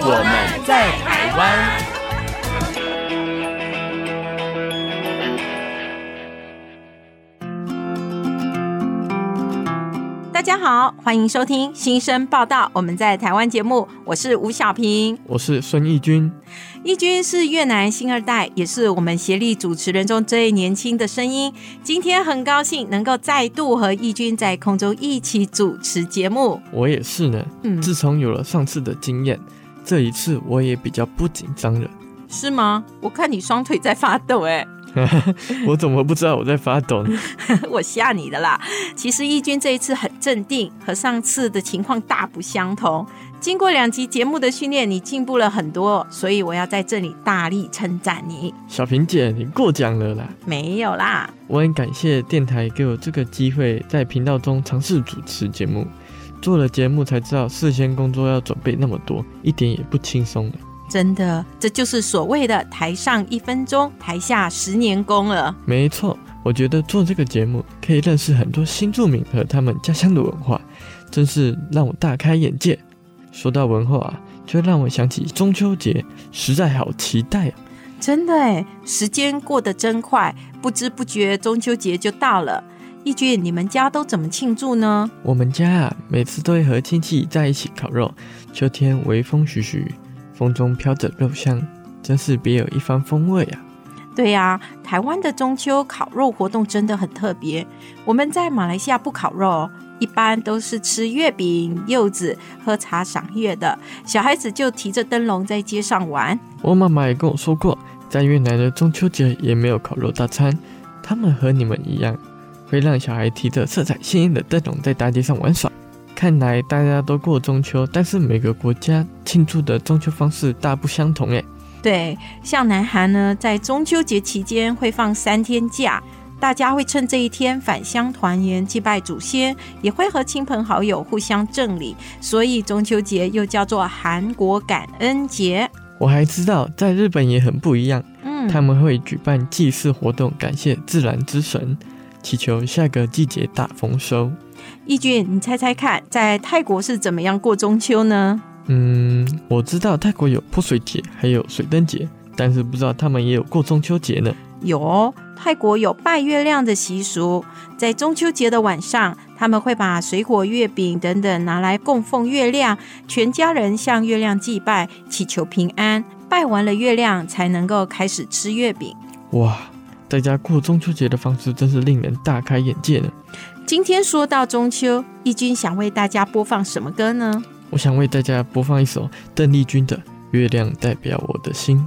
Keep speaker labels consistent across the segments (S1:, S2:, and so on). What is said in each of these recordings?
S1: 我们在台湾。
S2: 大家好，欢迎收听新生报道。我们在台湾节目，我是吴小平，
S3: 我是孙义军。
S2: 义军是越南新二代，也是我们协力主持人中最年轻的声音。今天很高兴能够再度和义军在空中一起主持节目。
S3: 我也是呢。嗯，自从有了上次的经验，这一次我也比较不紧张了。
S2: 是吗？我看你双腿在发抖，哎。
S3: 我怎么不知道我在发抖呢？
S2: 我吓你的啦！其实义军这一次很镇定，和上次的情况大不相同。经过两集节目的训练，你进步了很多，所以我要在这里大力称赞你。
S3: 小平姐，你过奖了啦！
S2: 没有啦，
S3: 我很感谢电台给我这个机会，在频道中尝试主持节目。做了节目才知道，事先工作要准备那么多，一点也不轻松。
S2: 真的，这就是所谓的台上一分钟，台下十年功了。
S3: 没错，我觉得做这个节目可以认识很多新住民和他们家乡的文化，真是让我大开眼界。说到文化啊，就让我想起中秋节，实在好期待啊！
S2: 真的哎，时间过得真快，不知不觉中秋节就到了。义俊，你们家都怎么庆祝呢？
S3: 我们家啊，每次都会和亲戚在一起烤肉。秋天微风徐徐。风中飘着肉香，真是别有一番风味啊！
S2: 对呀、啊，台湾的中秋烤肉活动真的很特别。我们在马来西亚不烤肉，一般都是吃月饼、柚子、喝茶赏月的。小孩子就提着灯笼在街上玩。
S3: 我妈妈也跟我说过，在越南的中秋节也没有烤肉大餐，他们和你们一样，会让小孩提着色彩鲜艳的灯笼在大街上玩耍。看来大家都过中秋，但是每个国家庆祝的中秋方式大不相同诶。
S2: 对，像南韩呢，在中秋节期间会放三天假，大家会趁这一天返乡团圆、祭拜祖先，也会和亲朋好友互相赠礼，所以中秋节又叫做韩国感恩节。
S3: 我还知道，在日本也很不一样，嗯，他们会举办祭祀活动，感谢自然之神，祈求下个季节大丰收。
S2: 义俊，你猜猜看，在泰国是怎么样过中秋呢？
S3: 嗯，我知道泰国有泼水节，还有水灯节，但是不知道他们也有过中秋节呢。
S2: 有哦，泰国有拜月亮的习俗，在中秋节的晚上，他们会把水果、月饼等等拿来供奉月亮，全家人向月亮祭拜，祈求平安。拜完了月亮，才能够开始吃月饼。
S3: 哇，在家过中秋节的方式真是令人大开眼界呢。
S2: 今天说到中秋，义军想为大家播放什么歌呢？
S3: 我想为大家播放一首邓丽君的《月亮代表我的心》。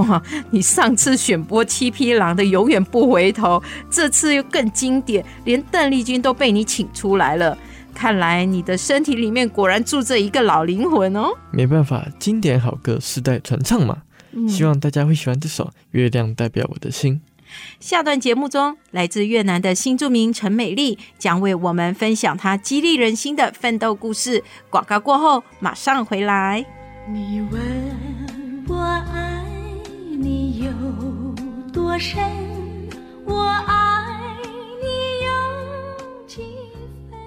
S2: 哇，你上次选播七匹狼的《永远不回头》，这次又更经典，连邓丽君都被你请出来了。看来你的身体里面果然住着一个老灵魂哦。
S3: 没办法，经典好歌世代传唱嘛。嗯。希望大家会喜欢这首《月亮代表我的心》。
S2: 下段节目中，来自越南的新住民陈美丽将为我们分享她激励人心的奋斗故事。广告过后，马上回来。你问我爱你有多深，我爱你有几分？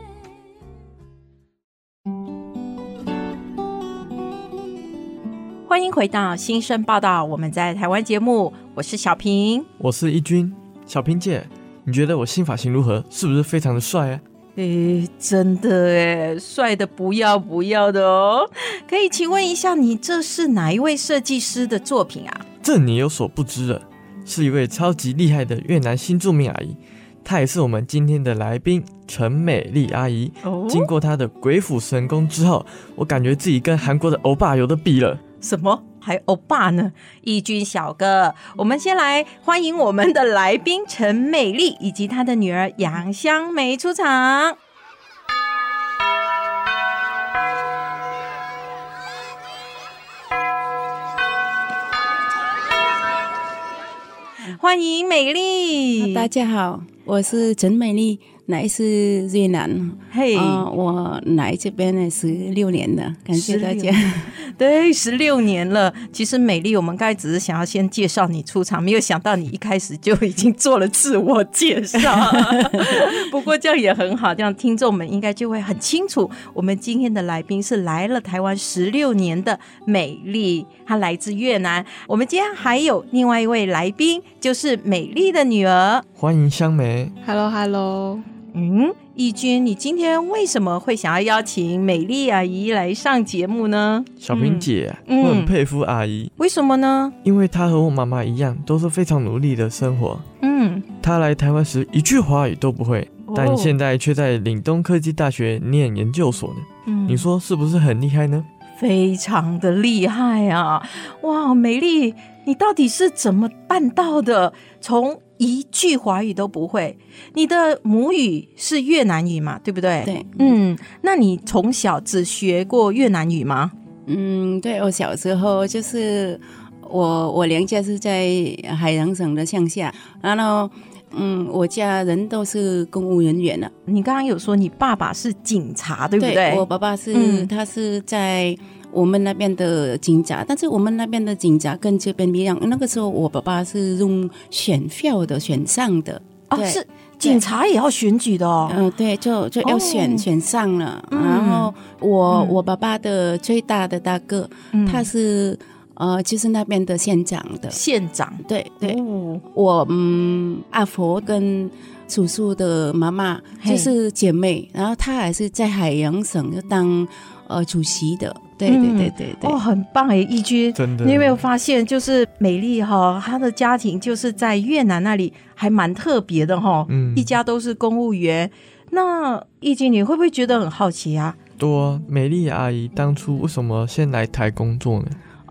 S2: 欢迎回到新生报道，我们在台湾节目。我是小平，
S3: 我是一军。小平姐，你觉得我新发型如何？是不是非常的帅啊？
S2: 诶，真的诶，帅的不要不要的哦。可以请问一下，你这是哪一位设计师的作品啊？
S3: 这你有所不知了，是一位超级厉害的越南新著名阿姨，她也是我们今天的来宾陈美丽阿姨。哦，经过她的鬼斧神工之后，我感觉自己跟韩国的欧巴有得比了。
S2: 什么？还欧巴呢？义军小哥，我们先来欢迎我们的来宾陈美丽以及她的女儿杨香梅出场。欢迎美丽，
S4: 大家好，我是陈美丽，来自越南，嘿、hey, 呃，我来这边呢十六年了，感谢大家。
S2: 对，十六年了。其实美丽，我们刚才只是想要先介绍你出场，没有想到你一开始就已经做了自我介绍。不过这样也很好，这样听众们应该就会很清楚，我们今天的来宾是来了台湾十六年的美丽，她来自越南。我们今天还有另外一位来宾，就是美丽的女儿，
S3: 欢迎香梅。
S5: Hello，Hello。
S2: 嗯，义军，你今天为什么会想要邀请美丽阿姨来上节目呢？
S3: 小平姐，嗯、我很佩服阿姨。
S2: 为什么呢？
S3: 因为她和我妈妈一样，都是非常努力的生活。
S2: 嗯，
S3: 她来台湾时一句华语都不会，哦、但现在却在岭东科技大学念研究所呢。嗯，你说是不是很厉害呢？
S2: 非常的厉害啊！哇，美丽，你到底是怎么办到的？从一句华语都不会，你的母语是越南语嘛？对不对？
S4: 对，
S2: 嗯，那你从小只学过越南语吗？
S4: 嗯，对，我小时候就是我我娘家是在海洋省的乡下，然后嗯，我家人都是公务人员了。
S2: 你刚刚有说你爸爸是警察，对不对？对，
S4: 我爸爸是，嗯，他是在。我们那边的警察，但是我们那边的警察跟这边不一样。那个时候，我爸爸是用选票的选上的，
S2: 哦，是警察也要选举的哦。
S4: 嗯，对，就就要选、哦、选上了。然后我、嗯、我爸爸的最大的大哥，嗯、他是呃，就是那边的县长的
S2: 县长。
S4: 对对，哦、我嗯，阿婆跟叔叔的妈妈就是姐妹，然后她还是在海洋省就当呃主席的。对对对对对，
S2: 哦，很棒哎，义军，
S3: 真的，
S2: 你有没有发现，就是美丽哈，她的家庭就是在越南那里还蛮特别的哈，嗯，一家都是公务员。那义军，你会不会觉得很好奇啊？
S3: 多，美丽阿姨当初为什么先来台工作呢？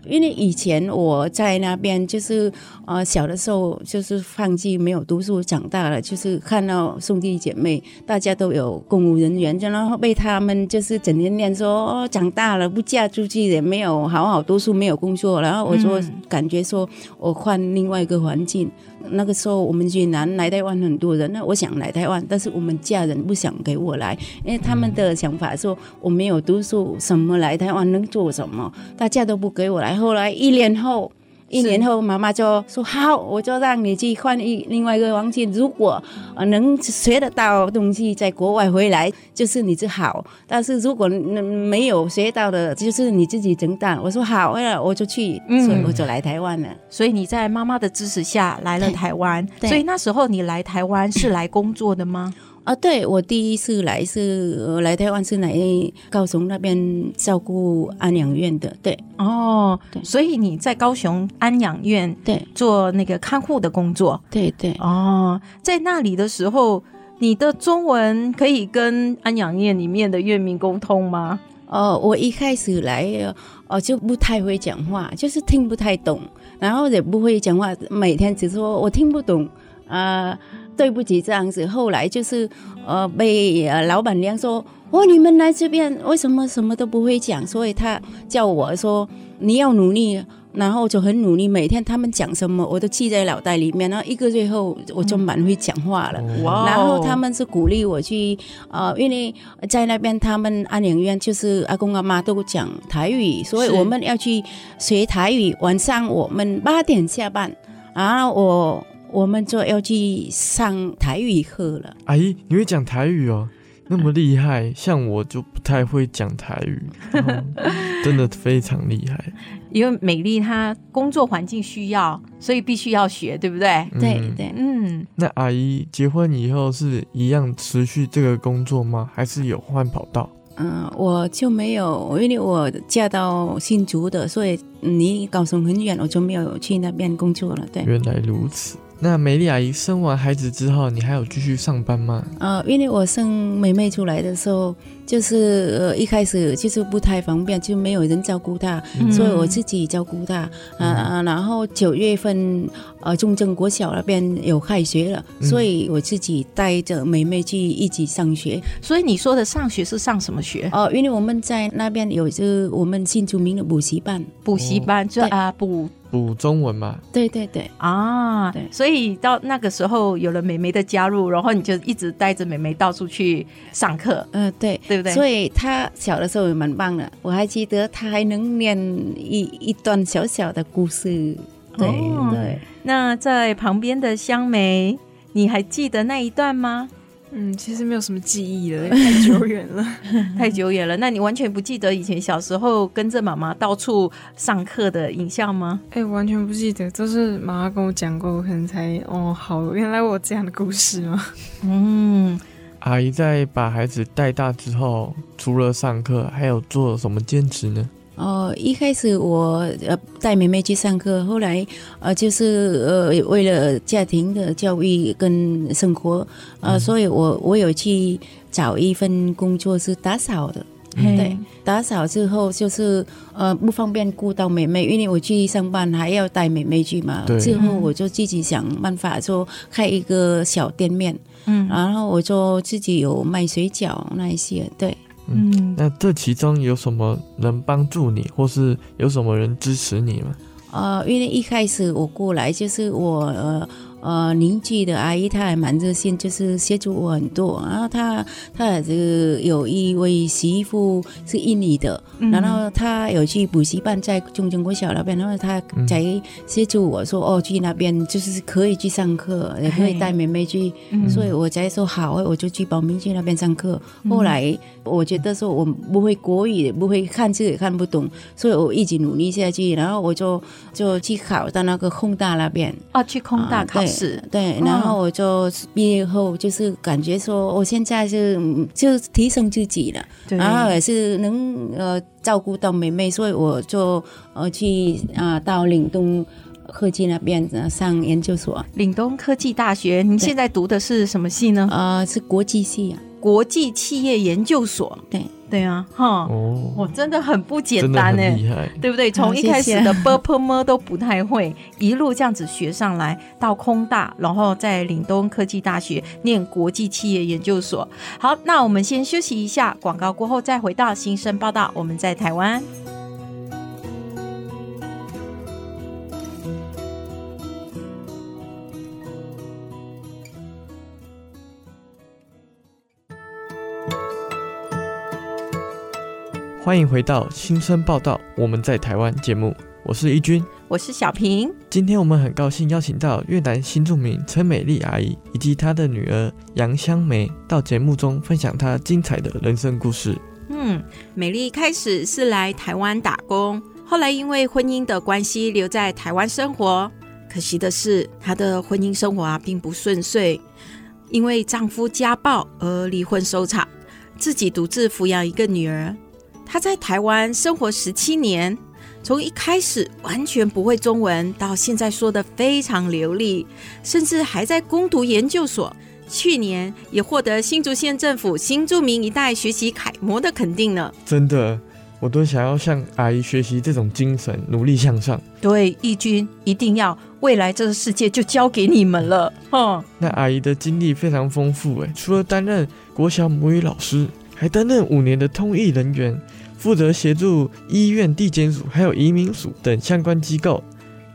S4: 因为以前我在那边，就是呃小的时候就是放弃没有读书，长大了就是看到兄弟姐妹大家都有公务人员，然后被他们就是整天念说哦，长大了不嫁出去也没有好好读书，没有工作，然后我就感觉说我换另外一个环境。那个时候我们云南来台湾很多人，那我想来台湾，但是我们家人不想给我来，因为他们的想法说我没有读书，什么来台湾能做什么，大家都不给我来。后来一年后。一年后，妈妈就说：“好，我就让你去换一另外一个环境。如果能学得到东西，在国外回来就是你就好。但是如果没有学到的，就是你自己承担。”我说：“好，我就去。”所以我就来台湾了。
S2: 所以你在妈妈的支持下来了台湾。所以那时候你来台湾是来工作的吗？
S4: 啊，对，我第一次来是来台湾是来高雄那边照顾安养院的，对，
S2: 哦，对，所以你在高雄安养院对。做那个看护的工作，
S4: 对对，
S2: 哦，在那里的时候，你的中文可以跟安养院里面的院民沟通吗？
S4: 哦，我一开始来哦就不太会讲话，就是听不太懂，然后也不会讲话，每天只说我听不懂。啊。呃对不起，这样子。后来就是，呃，被呃老板娘说，哦，你们来这边为什么什么都不会讲？所以他叫我说你要努力，然后就很努力。每天他们讲什么，我都记在脑袋里面。然后一个月后，我就蛮会讲话了。然后他们是鼓励我去，呃，因为在那边他们安养院就是阿公阿妈都讲台语，所以我们要去学台语。晚上我们八点下班，然后我。我们就要去上台语课了。
S3: 阿姨，你会讲台语哦？那么厉害，像我就不太会讲台语，真的非常厉害。
S2: 因为美丽她工作环境需要，所以必须要学，对不对？
S4: 嗯、对对，嗯。
S3: 那阿姨结婚以后是一样持续这个工作吗？还是有换跑道？
S4: 嗯，我就没有，因为我嫁到新竹的，所以离高雄很远，我就没有去那边工作了。对，
S3: 原来如此。那美丽阿姨生完孩子之后，你还有继续上班吗？
S4: 呃，因为我生妹妹出来的时候，就是呃一开始就是不太方便，就没有人照顾他，嗯、所以我自己照顾他。嗯、啊，然后九月份呃中正国小那边有开学了，嗯、所以我自己带着妹妹去一起上学。
S2: 所以你说的上学是上什么学？
S4: 哦、呃，因为我们在那边有就我们新著名的补习班，
S2: 补习班就啊补。
S3: 补中文嘛？
S4: 对对对
S2: 啊，对，所以到那个时候有了妹妹的加入，然后你就一直带着妹妹到处去上课。
S4: 嗯、呃，对，
S2: 对不对？
S4: 所以他小的时候也蛮棒的，我还记得他还能念一一段小小的故事。对、哦、对，
S2: 那在旁边的香梅，你还记得那一段吗？
S5: 嗯，其实没有什么记忆了，太久远了，
S2: 太久远了。那你完全不记得以前小时候跟着妈妈到处上课的影像吗？
S5: 哎、欸，完全不记得，都是妈妈跟我讲过，我可能才哦，好，原来我有这样的故事吗？
S2: 嗯，
S3: 阿姨在把孩子带大之后，除了上课，还有做什么兼职呢？
S4: 哦，一开始我呃带妹妹去上课，后来呃就是呃为了家庭的教育跟生活，呃，嗯、所以我我有去找一份工作是打扫的，嗯、对，打扫之后就是呃不方便顾到妹妹，因为我去上班还要带妹妹去嘛，对之后我就自己想办法说开一个小店面，嗯，然后我就自己有卖水饺那一些，对。
S3: 嗯，那这其中有什么能帮助你，或是有什么人支持你吗？
S4: 呃，因为一开始我过来就是我呃。呃，邻居的阿姨她还蛮热心，就是协助我很多。然后她她也是有一位媳妇是印尼的，嗯、然后她有去补习班在中正国小那边，然后她才协助我说、嗯、哦，去那边就是可以去上课，也可以带妹妹去，嗯、所以我才说好，我就去报名去那边上课。嗯、后来我觉得说我不会国语，不会看字也看不懂，所以我一直努力下去，然后我就就去考到那个空大那边
S2: 哦，去空大考。啊是。
S4: 对，然后我就毕业后就是感觉说，我现在是就提升自己了，然后也是能呃照顾到妹妹，所以我就呃去啊、呃、到岭东科技那边上研究所。
S2: 岭东科技大学，你现在读的是什么系呢？
S4: 啊、呃，是国际系啊，
S2: 国际企业研究所。
S4: 对。
S2: 对啊，哈，哦，我真的很不简单呢，
S3: 厉害，
S2: 对不对？从一开始的 b p m 都不太会，一路这样子学上来，到空大，然后在岭东科技大学念国际企业研究所。好，那我们先休息一下，广告过后再回到新生报道。我们在台湾。
S3: 欢迎回到新生报道，我们在台湾节目，我是怡君，
S2: 我是小平。
S3: 今天我们很高兴邀请到越南新住民陈美丽阿姨以及她的女儿杨香梅到节目中分享她精彩的人生故事。
S2: 嗯，美丽开始是来台湾打工，后来因为婚姻的关系留在台湾生活。可惜的是，她的婚姻生活啊并不顺遂，因为丈夫家暴而离婚收场，自己独自抚养一个女儿。他在台湾生活十七年，从一开始完全不会中文，到现在说得非常流利，甚至还在攻读研究所。去年也获得新竹县政府新住民一代学习楷模的肯定呢。
S3: 真的，我都想要向阿姨学习这种精神，努力向上。
S2: 对，义军一定要，未来这个世界就交给你们了。哼，
S3: 那阿姨的经历非常丰富，诶，除了担任国小母语老师，还担任五年的通译人员。负责协助医院地检署、还有移民署等相关机构，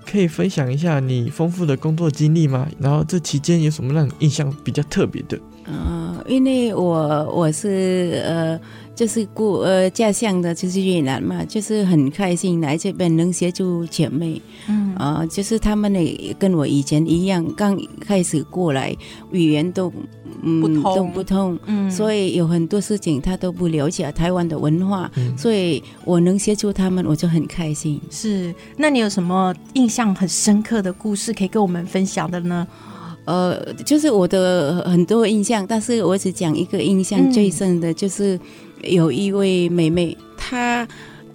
S3: 可以分享一下你丰富的工作经历吗？然后这期间有什么让你印象比较特别的？
S4: 嗯、呃，因为我我是呃。就是故呃家乡的，就是越南嘛，就是很开心来这边能协助姐妹，嗯啊、呃，就是他们呢跟我以前一样，刚开始过来语言都嗯不通都不通，嗯，所以有很多事情他都不了解台湾的文化，嗯、所以我能协助他们，我就很开心。
S2: 是，那你有什么印象很深刻的故事可以跟我们分享的呢？
S4: 呃，就是我的很多印象，但是我只讲一个印象最深的，就是。有一位妹妹，她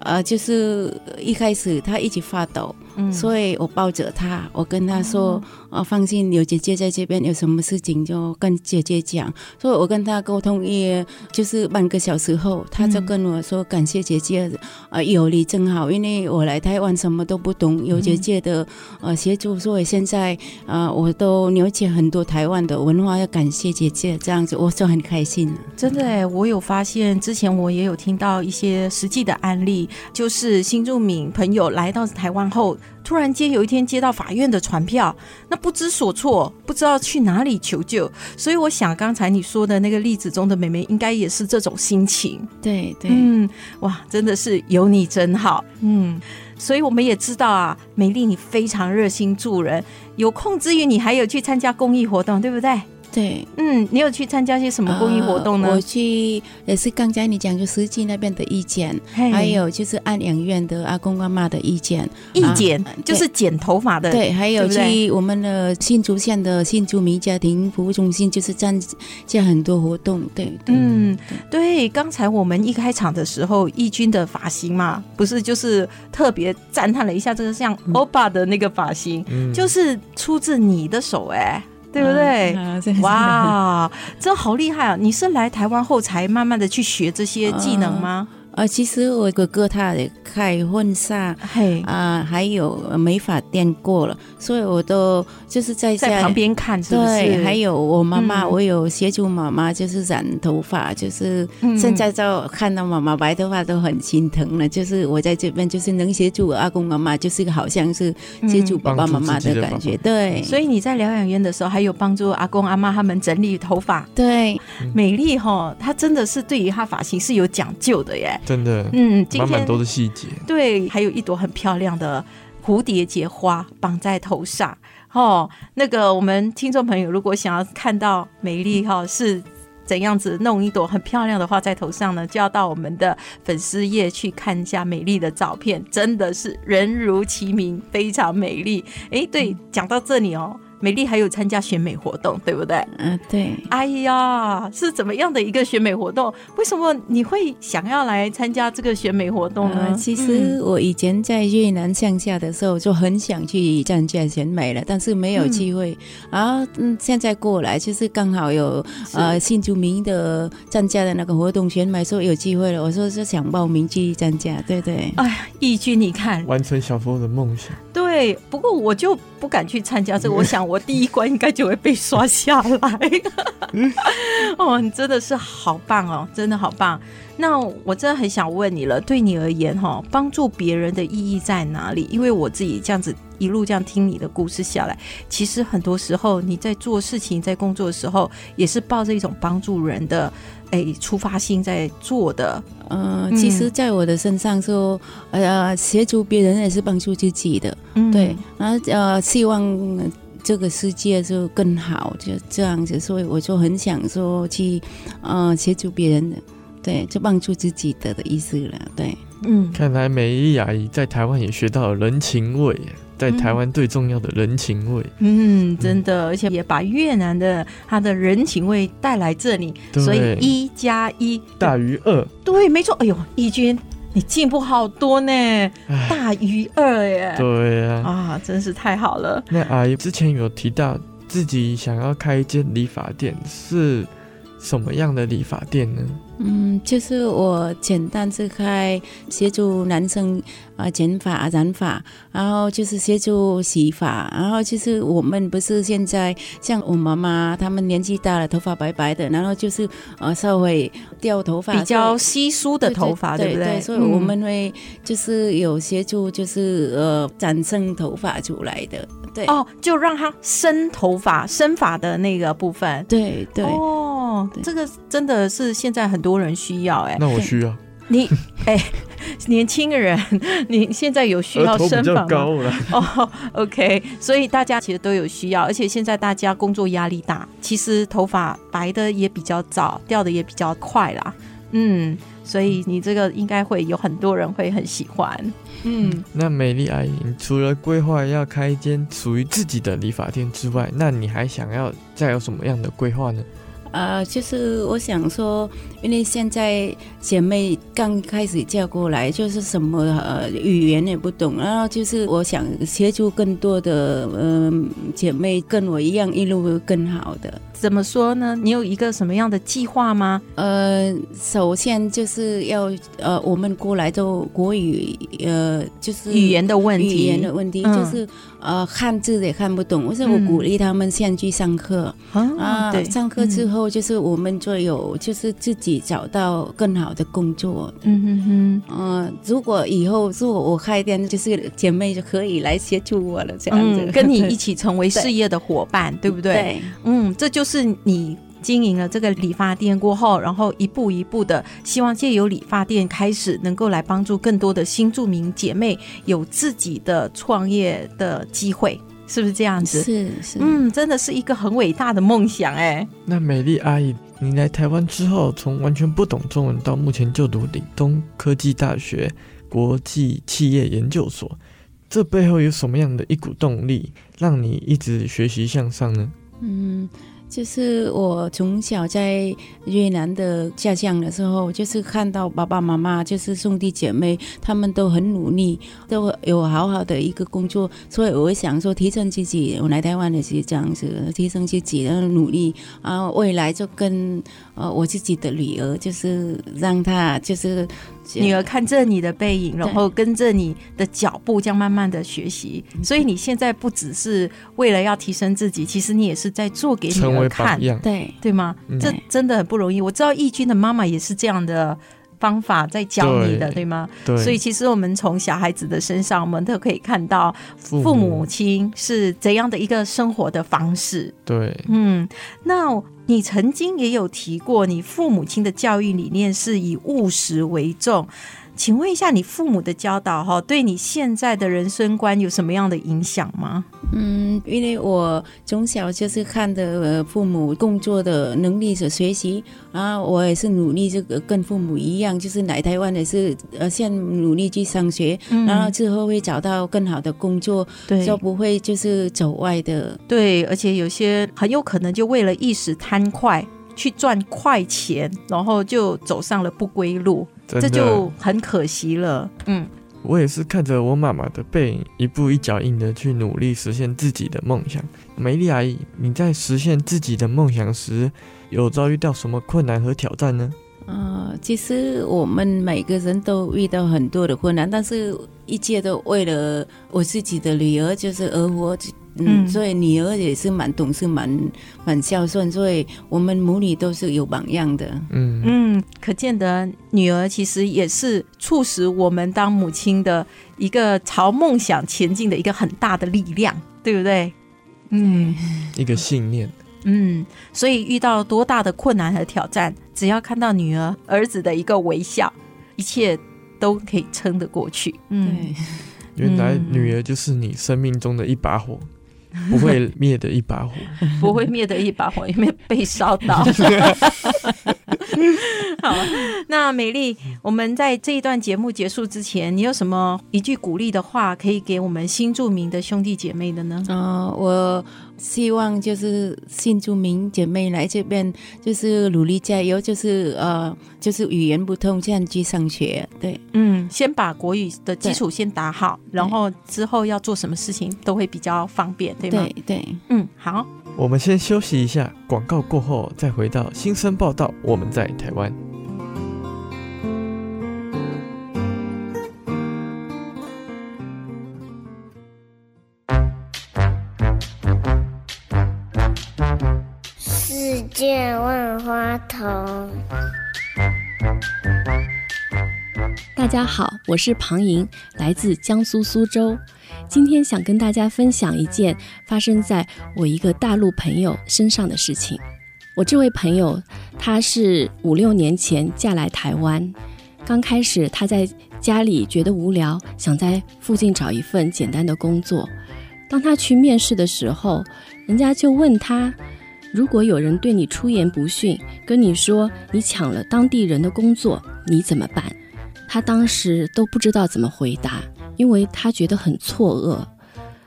S4: 呃，就是一开始她一直发抖，嗯，所以我抱着他，我跟他说：“啊、哦，放心，有姐姐在这边，有什么事情就跟姐姐讲。”所以我跟他沟通也就是半个小时后，他就跟我说：“感谢姐姐，啊，有你真好，因为我来台湾什么都不懂，有姐姐的呃协助，所以现在啊，我都了解很多台湾的文化，要感谢姐姐这样子，我就很开心。
S2: 真的哎，我有发现，之前我也有听到一些实际的案例，就是新住民朋友来到台湾后。突然间有一天接到法院的传票，那不知所措，不知道去哪里求救。所以我想刚才你说的那个例子中的妹妹，应该也是这种心情。
S4: 对对，
S2: 嗯，哇，真的是有你真好。嗯，所以我们也知道啊，美丽你非常热心助人，有空之余你还有去参加公益活动，对不对？
S4: 对，
S2: 嗯，你有去参加些什么公益活动呢？
S4: 呃、我去也是刚才你讲，就实际那边的意见，还有就是安养院的阿公阿妈的意见，
S2: 意见、啊、就是剪头发的，
S4: 对，还有去我们的新竹县的新竹民家庭服务中心，就是参加很多活动，对，对
S2: 嗯，对。刚才我们一开场的时候，义军的发型嘛，不是就是特别赞叹了一下这个像欧巴的那个发型，嗯、就是出自你的手、欸，哎。对不对？啊、哇，这好厉害啊！你是来台湾后才慢慢的去学这些技能吗？
S4: 呃呃，其实我哥哥他也开婚纱，嘿啊，还有美发店过了，所以我都就是在
S2: 在旁边看是不是，
S4: 对，还有我妈妈，嗯、我有协助妈妈，就是染头发，就是现在就看到妈妈白头发都很心疼了。就是我在这边，就是能协助我阿公妈妈，就是好像是协助爸爸妈妈的感觉。对，
S2: 所以你在疗养院的时候，还有帮助阿公阿妈他们整理头发。
S4: 对，
S2: 美丽哈，她真的是对于她发型是有讲究的耶。
S3: 真的，嗯，满满多的细节，
S2: 对，还有一朵很漂亮的蝴蝶结花绑在头上，哦，那个我们听众朋友如果想要看到美丽哈是怎样子弄一朵很漂亮的花在头上呢，就要到我们的粉丝页去看一下美丽的照片，真的是人如其名，非常美丽。哎，对，讲到这里哦。美丽还有参加选美活动，对不对？
S4: 嗯，对。
S2: 哎呀，是怎么样的一个选美活动？为什么你会想要来参加这个选美活动呢？
S4: 呃、其实我以前在越南乡下的时候就很想去参加选美了，但是没有机会。然后嗯，现在过来就是刚好有呃新住民的参加的那个活动选美，说有机会了，我说是想报名去参加，对对。
S2: 哎呀，义军，你看，
S3: 完成小时候的梦想。
S2: 对，不过我就不敢去参加这个，我想。我第一关应该就会被刷下来。哦，你真的是好棒哦，真的好棒。那我真的很想问你了，对你而言，哈，帮助别人的意义在哪里？因为我自己这样子一路这样听你的故事下来，其实很多时候你在做事情、在工作的时候，也是抱着一种帮助人的哎出发心在做的。
S4: 嗯、呃，其实，在我的身上说，呃，协助别人也是帮助自己的。嗯，对，然后呃，希望。这个世界就更好，就这样子，所以我就很想说去，呃，协助别人的，对，就帮助自己的的意思了，对，
S3: 嗯。看来美丽阿姨在台湾也学到了人情味，在台湾最重要的人情味，
S2: 嗯，真的，而且也把越南的他的人情味带来这里，所以一加一
S3: 大于二，
S2: 对，没错。哎呦，义军。你进步好多呢，大于二耶！
S3: 对呀，
S2: 啊，真是太好了。
S3: 那阿姨之前有提到自己想要开一间理发店，是什么样的理发店呢？
S4: 嗯，就是我简单是开协助男生啊剪发、染发，然后就是协助洗发，然后就是我们不是现在像我妈妈他们年纪大了，头发白白的，然后就是呃稍微掉头发，
S2: 比较稀疏的头发，对，对，对，对？不对？
S4: 所以我们会就是有协助，就是呃长生头发出来的，对。
S2: 哦，就让他生头发、生发的那个部分，
S4: 对对。
S2: 哦，这个真的是现在很多。多人需要哎、欸，
S3: 那我需要。
S2: 你 哎、欸，年轻人，你现在有需要生发吗？哦、oh,，OK，所以大家其实都有需要，而且现在大家工作压力大，其实头发白的也比较早，掉的也比较快啦。嗯，所以你这个应该会有很多人会很喜欢。嗯，
S3: 那美丽阿姨你除了规划要开一间属于自己的理发店之外，那你还想要再有什么样的规划呢？
S4: 呃，就是我想说，因为现在姐妹刚开始嫁过来，就是什么呃语言也不懂，然后就是我想协助更多的呃姐妹跟我一样一路更好的。
S2: 怎么说呢？你有一个什么样的计划吗？
S4: 呃，首先就是要呃，我们过来就国语呃，就是
S2: 语言的问题，
S4: 语言的问题、嗯、就是呃，汉字也看不懂。我说我鼓励他们先去上课、嗯、啊，对，上课之后就是我们就有就是自己找到更好的工作。嗯哼哼，呃，如果以后如果我开店，就是姐妹就可以来协助我了，这样子、嗯、
S2: 跟你一起成为 事业的伙伴，对，对不对？对，嗯，这就是。是你经营了这个理发店过后，然后一步一步的，希望借由理发店开始，能够来帮助更多的新住民姐妹有自己的创业的机会，是不是这样子？
S4: 是是，
S2: 嗯，真的是一个很伟大的梦想哎。
S3: 那美丽阿姨，你来台湾之后，从完全不懂中文到目前就读理东科技大学国际企业研究所，这背后有什么样的一股动力，让你一直学习向上呢？
S4: 嗯。就是我从小在越南的家乡的时候，就是看到爸爸妈妈，就是兄弟姐妹，他们都很努力，都有好好的一个工作，所以我想说提升自己。我来台湾也是这样子，提升自己的努力，然后未来就跟呃我自己的女儿，就是让她就是。
S2: 女儿看着你的背影，然后跟着你的脚步，这样慢慢的学习。所以你现在不只是为了要提升自己，其实你也是在做给女儿看，对对吗？嗯、这真的很不容易。我知道义军的妈妈也是这样的方法在教你的，对，对吗？对。所以其实我们从小孩子的身上，我们都可以看到父母亲是怎样的一个生活的方式。
S3: 对，
S2: 嗯，那。你曾经也有提过，你父母亲的教育理念是以务实为重。请问一下，你父母的教导哈，对你现在的人生观有什么样的影响吗？
S4: 嗯，因为我从小就是看的父母工作的能力所学习，然后我也是努力这个跟父母一样，就是来台湾也是呃先努力去上学，嗯、然后之后会找到更好的工作，对，就不会就是走外的。
S2: 对，而且有些很有可能就为了一时贪快去赚快钱，然后就走上了不归路。这就很可惜了。嗯，
S3: 我也是看着我妈妈的背影，一步一脚印的去努力实现自己的梦想。美丽阿姨，你在实现自己的梦想时，有遭遇到什么困难和挑战呢？
S4: 呃，其实我们每个人都遇到很多的困难，但是一切都为了我自己的女儿，就是而活。嗯，所以女儿也是蛮懂事，蛮蛮孝顺，所以我们母女都是有榜样的。
S2: 嗯嗯，可见得女儿其实也是促使我们当母亲的一个朝梦想前进的一个很大的力量，对不对？
S3: 嗯，一个信念。
S2: 嗯，所以遇到多大的困难和挑战，只要看到女儿、儿子的一个微笑，一切都可以撑得过去。嗯，
S4: 对，
S3: 原来女儿就是你生命中的一把火。不会灭的一把火，
S2: 不会灭的一把火，因为被烧到。好，那美丽，我们在这一段节目结束之前，你有什么一句鼓励的话可以给我们新著名的兄弟姐妹的呢？
S4: 啊、呃，我希望就是新住民姐妹来这边，就是努力加油，就是呃，就是语言不通，这样去上学。对，
S2: 嗯，先把国语的基础先打好，然后之后要做什么事情都会比较方便，对吗？
S4: 对对，
S2: 嗯，好。
S3: 我们先休息一下，广告过后再回到新生报道。我们在台湾。
S6: 世界万花筒。
S7: 大家好，我是庞莹，来自江苏苏州。今天想跟大家分享一件发生在我一个大陆朋友身上的事情。我这位朋友，她是五六年前嫁来台湾，刚开始她在家里觉得无聊，想在附近找一份简单的工作。当她去面试的时候，人家就问她：如果有人对你出言不逊，跟你说你抢了当地人的工作，你怎么办？他当时都不知道怎么回答。因为他觉得很错愕，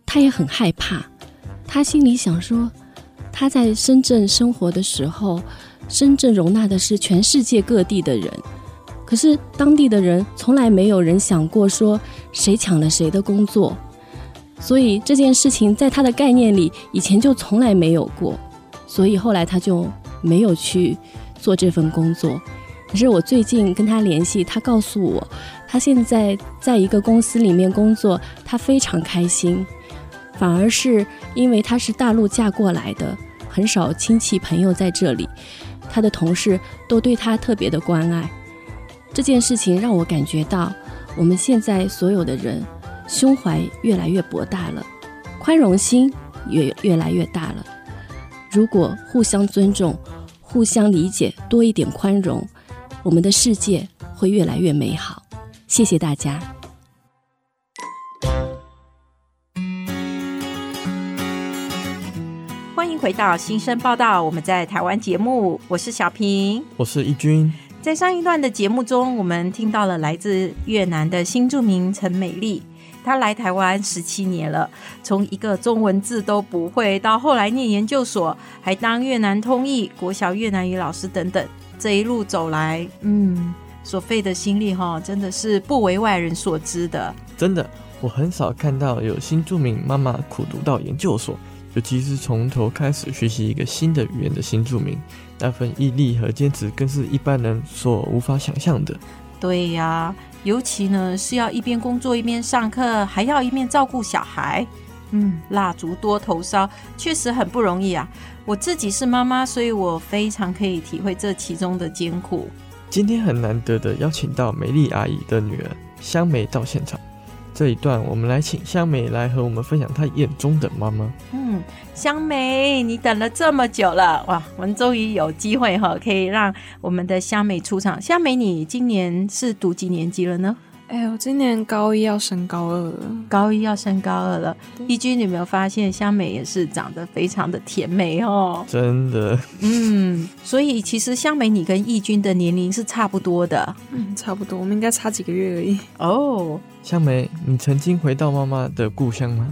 S7: 他也很害怕。他心里想说，他在深圳生活的时候，深圳容纳的是全世界各地的人，可是当地的人从来没有人想过说谁抢了谁的工作，所以这件事情在他的概念里以前就从来没有过，所以后来他就没有去做这份工作。可是我最近跟他联系，他告诉我，他现在在一个公司里面工作，他非常开心。反而是因为她是大陆嫁过来的，很少亲戚朋友在这里，她的同事都对她特别的关爱。这件事情让我感觉到，我们现在所有的人胸怀越来越博大了，宽容心也越来越大了。如果互相尊重、互相理解，多一点宽容，我们的世界会越来越美好。谢谢大家。
S2: 欢迎回到新生报道，我们在台湾节目，我是小平，
S3: 我是怡君。
S2: 在上一段的节目中，我们听到了来自越南的新著名陈美丽，她来台湾十七年了，从一个中文字都不会，到后来念研究所，还当越南通译、国小越南语老师等等，这一路走来，嗯，所费的心力哈，真的是不为外人所知的。
S3: 真的，我很少看到有新著名妈妈苦读到研究所。尤其是从头开始学习一个新的语言的新著名，那份毅力和坚持更是一般人所无法想象的。
S2: 对呀、啊，尤其呢是要一边工作一边上课，还要一面照顾小孩。嗯，蜡烛多头烧，确实很不容易啊。我自己是妈妈，所以我非常可以体会这其中的艰苦。
S3: 今天很难得的邀请到美丽阿姨的女儿香梅到现场。这一段，我们来请香梅来和我们分享她眼中的妈妈。
S2: 嗯，香梅，你等了这么久了，哇，我们终于有机会哈，可以让我们的香梅出场。香梅，你今年是读几年级了呢？
S5: 哎，我今年高一要升高二了，
S2: 高一要升高二了。怡君，你有没有发现香梅也是长得非常的甜美哦？
S3: 真的，
S2: 嗯，所以其实香梅你跟怡君的年龄是差不多的，
S5: 嗯，差不多，我们应该差几个月而已。
S2: 哦，
S3: 香梅，你曾经回到妈妈的故乡吗？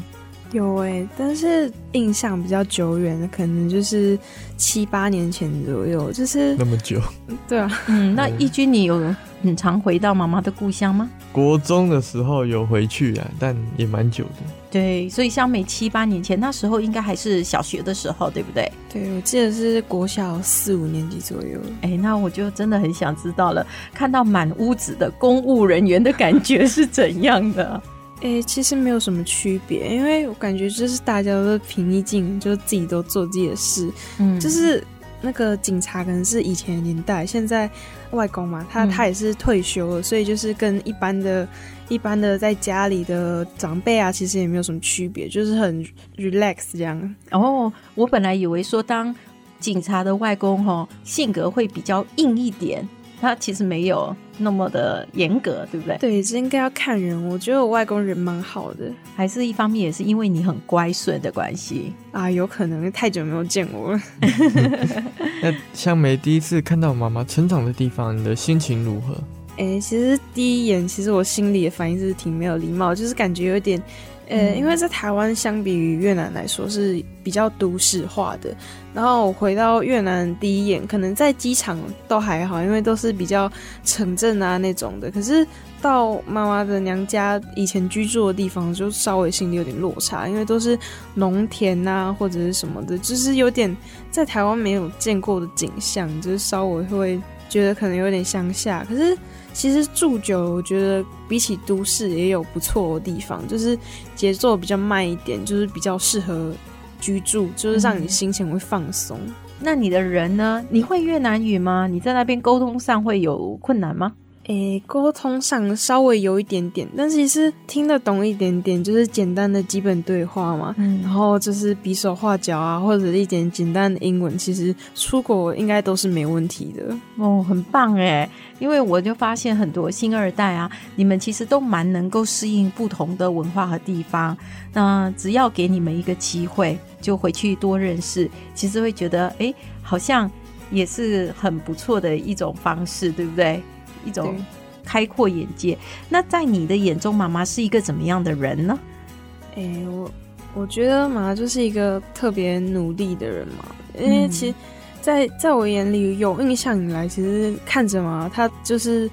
S5: 有哎、欸，但是印象比较久远的，可能就是七八年前左右，就是
S3: 那么久。
S5: 对啊，
S2: 嗯，那怡君，你有很常回到妈妈的故乡吗？
S3: 国中的时候有回去啊，但也蛮久的。
S2: 对，所以香梅七八年前那时候应该还是小学的时候，对不对？
S5: 对，我记得是国小四五年级左右。
S2: 哎，那我就真的很想知道了，看到满屋子的公务人员的感觉是怎样的？
S5: 诶、欸，其实没有什么区别，因为我感觉就是大家都平易近，就自己都做自己的事。嗯，就是那个警察可能是以前的年代，现在外公嘛，他、嗯、他也是退休了，所以就是跟一般的、一般的在家里的长辈啊，其实也没有什么区别，就是很 relax 这样。
S2: 哦，我本来以为说当警察的外公吼性格会比较硬一点。他其实没有那么的严格，对不对？
S5: 对，这应该要看人。我觉得我外公人蛮好的，
S2: 还是一方面也是因为你很乖顺的关系
S5: 啊，有可能太久没有见我了。
S3: 那香梅第一次看到妈妈成长的地方，你的心情如何？
S5: 哎、欸，其实第一眼，其实我心里的反应是挺没有礼貌，就是感觉有点。呃、欸，因为在台湾相比于越南来说是比较都市化的，然后我回到越南第一眼，可能在机场都还好，因为都是比较城镇啊那种的。可是到妈妈的娘家以前居住的地方，就稍微心里有点落差，因为都是农田啊或者是什么的，就是有点在台湾没有见过的景象，就是稍微会觉得可能有点乡下。可是。其实住久，我觉得比起都市也有不错的地方，就是节奏比较慢一点，就是比较适合居住，就是让你心情会放
S2: 松。那你的人呢？你会越南语吗？你在那边沟通上会有困难吗？
S5: 诶，沟通上稍微有一点点，但其实听得懂一点点，就是简单的基本对话嘛。嗯，然后就是比手画脚啊，或者一点简单的英文，其实出国应该都是没问题的。
S2: 哦，很棒诶，因为我就发现很多新二代啊，你们其实都蛮能够适应不同的文化和地方。那只要给你们一个机会，就回去多认识，其实会觉得诶，好像也是很不错的一种方式，对不对？一种开阔眼界。那在你的眼中，妈妈是一个怎么样的人呢？
S5: 诶、欸，我我觉得妈妈就是一个特别努力的人嘛。因为其实在在我眼里有印象以来，其实看着嘛，她就是。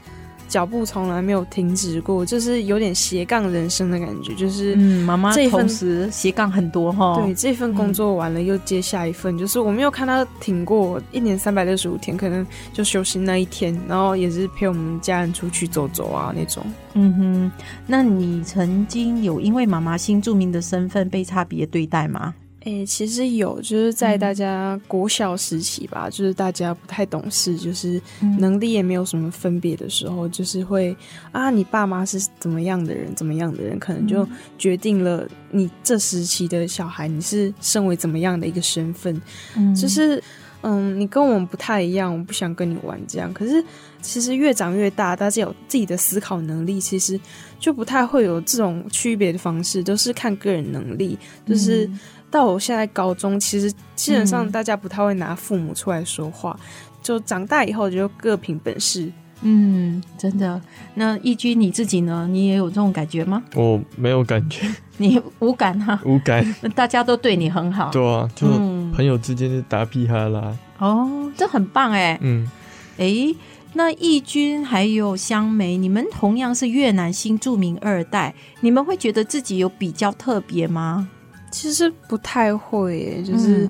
S5: 脚步从来没有停止过，就是有点斜杠人生的感觉，就是
S2: 嗯，妈妈同时斜杠很多哈。
S5: 对，这份工作完了又接下一份，嗯、就是我没有看他停过，一年三百六十五天，可能就休息那一天，然后也是陪我们家人出去走走啊那种。
S2: 嗯哼，那你曾经有因为妈妈新住民的身份被差别对待吗？
S5: 诶、欸，其实有，就是在大家国小时期吧，嗯、就是大家不太懂事，就是能力也没有什么分别的时候，嗯、就是会啊，你爸妈是怎么样的人，怎么样的人，可能就决定了你这时期的小孩，你是身为怎么样的一个身份，嗯，就是嗯，你跟我们不太一样，我不想跟你玩这样。可是其实越长越大，大家有自己的思考能力，其实就不太会有这种区别的方式，都是看个人能力，就是。嗯到我现在高中，其实基本上大家不太会拿父母出来说话，嗯、就长大以后就各凭本事。
S2: 嗯，真的。那义军你自己呢？你也有这种感觉吗？
S3: 我没有感觉，
S2: 你无感哈、啊？
S3: 无感。
S2: 大家都对你很好。
S3: 对啊，就朋友之间就打屁哈啦。
S2: 哦，这很棒哎。嗯。哎，那义军还有香梅，你们同样是越南新著名二代，你们会觉得自己有比较特别吗？
S5: 其实不太会耶，就是，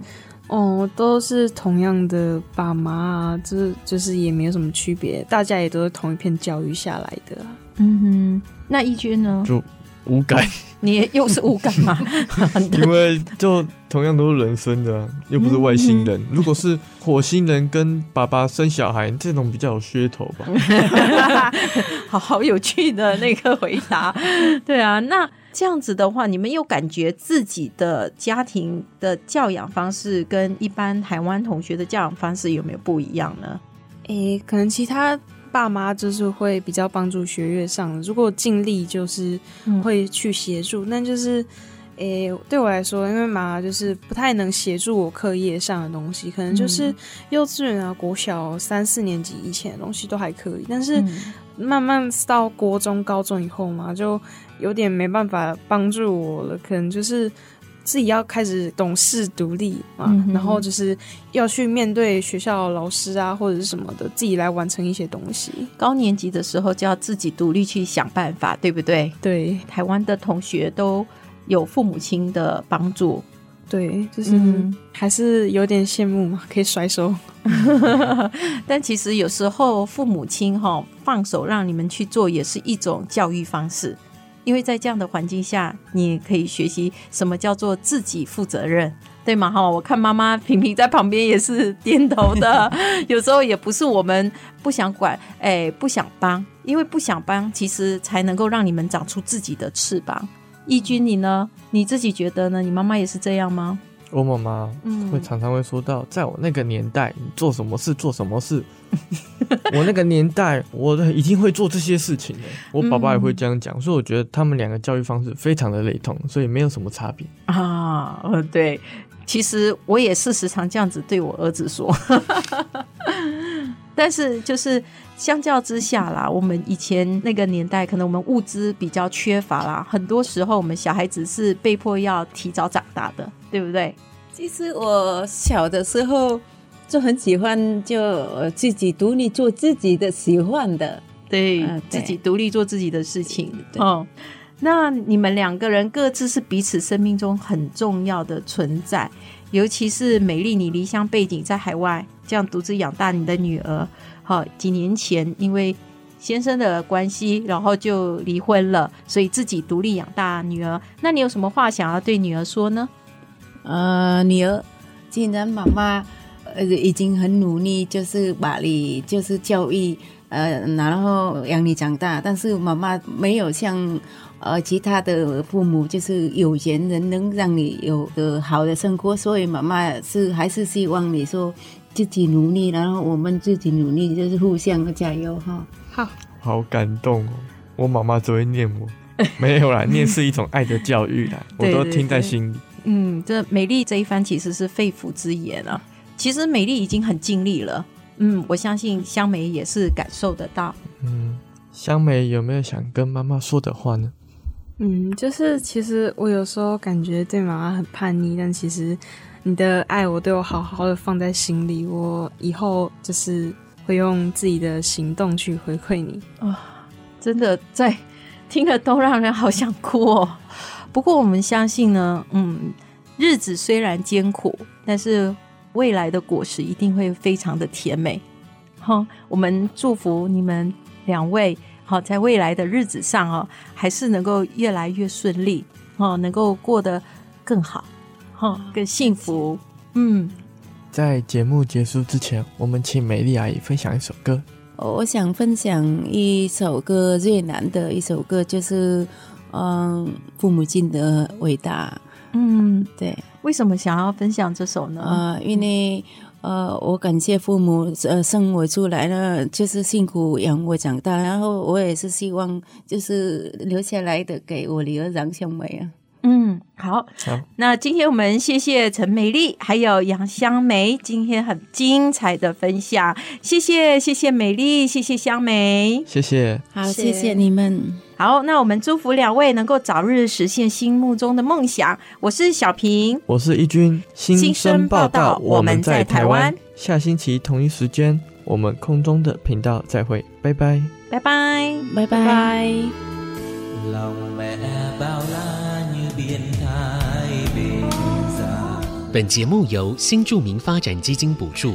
S5: 嗯、哦，都是同样的爸妈啊，就是就是也没有什么区别，大家也都是同一片教育下来的。
S2: 嗯哼，那义军呢？
S3: 就无感，
S2: 你也又是无感吗？
S3: 因为就同样都是人生的，又不是外星人。嗯、如果是火星人跟爸爸生小孩，这种比较有噱头吧。
S2: 好好有趣的那个回答，对啊，那。这样子的话，你们有感觉自己的家庭的教养方式跟一般台湾同学的教养方式有没有不一样呢？
S5: 诶、欸，可能其他爸妈就是会比较帮助学业上，如果尽力就是会去协助。那、嗯、就是，诶、欸，对我来说，因为妈妈就是不太能协助我课业上的东西，可能就是幼稚园啊、国小三四年级以前的东西都还可以，但是慢慢到国中、高中以后嘛，就。有点没办法帮助我了，可能就是自己要开始懂事独立嘛，嗯、然后就是要去面对学校老师啊或者是什么的，自己来完成一些东西。
S2: 高年级的时候就要自己独立去想办法，对不对？
S5: 对，
S2: 台湾的同学都有父母亲的帮助，
S5: 对，就是、嗯、还是有点羡慕嘛，可以甩手。
S2: 但其实有时候父母亲哈放手让你们去做，也是一种教育方式。因为在这样的环境下，你可以学习什么叫做自己负责任，对吗？哈，我看妈妈平平在旁边也是点头的。有时候也不是我们不想管，哎，不想帮，因为不想帮，其实才能够让你们长出自己的翅膀。义军，你呢？你自己觉得呢？你妈妈也是这样吗？
S3: 我妈妈会常常会说到，在我那个年代，你做什么事做什么事。我那个年代，我已经会做这些事情了。我爸爸也会这样讲，所以我觉得他们两个教育方式非常的雷同，所以没有什么差别
S2: 啊。对，其实我也是时常这样子对我儿子说，但是就是相较之下啦，我们以前那个年代，可能我们物资比较缺乏啦，很多时候我们小孩子是被迫要提早长大的，对不对？
S4: 其实我小的时候。就很喜欢，就自己独立做自己的喜欢的，
S2: 对，自己独立做自己的事情。对哦，那你们两个人各自是彼此生命中很重要的存在，尤其是美丽，你离乡背景在海外，这样独自养大你的女儿。好、几年前因为先生的关系，然后就离婚了，所以自己独立养大女儿。那你有什么话想要对女儿说呢？
S4: 呃，女儿，既然妈妈。呃，已经很努力，就是把你就是教育，呃，然后养你长大。但是妈妈没有像呃其他的父母，就是有钱人能让你有个好的生活，所以妈妈是还是希望你说自己努力，然后我们自己努力，就是互相加油哈。
S5: 好，
S3: 好感动哦！我妈妈只会念我，没有啦，念是一种爱的教育啦，我都听在心里。
S2: 对对对嗯，这美丽这一番其实是肺腑之言啊。其实美丽已经很尽力了，嗯，我相信香梅也是感受得到。
S3: 嗯，香梅有没有想跟妈妈说的话呢？
S5: 嗯，就是其实我有时候感觉对妈妈很叛逆，但其实你的爱我都有好好的放在心里，我以后就是会用自己的行动去回馈你。
S2: 啊、真的在听了都让人好想哭哦。不过我们相信呢，嗯，日子虽然艰苦，但是未来的果实一定会非常的甜美。好，我们祝福你们两位，好，在未来的日子上哦，还是能够越来越顺利，哦，能够过得更好，哈，更幸福。嗯，
S3: 在节目结束之前，我们请美丽阿姨分享一首歌。
S4: 我想分享一首歌，越南的一首歌，就是嗯，父母亲的伟大。
S2: 嗯，对。为什么想要分享这首呢？
S4: 啊、呃，因为。呃，我感谢父母，呃，生我出来了，就是辛苦养我长大，然后我也是希望，就是留下来的给我女儿杨小梅啊。
S2: 嗯，好，好，那今天我们谢谢陈美丽还有杨香梅，今天很精彩的分享，谢谢，谢谢美丽，谢谢香梅，
S3: 谢谢，
S4: 好，谢谢。你们。
S2: 好，那我们祝福两位能够早日实现心目中的梦想。我是小平，
S3: 我是一军，新生报道，我们在台湾。下星期同一时间，我们空中的频道再会，拜拜，
S2: 拜拜，
S4: 拜拜。
S8: 本节目由新著名发展基金补助。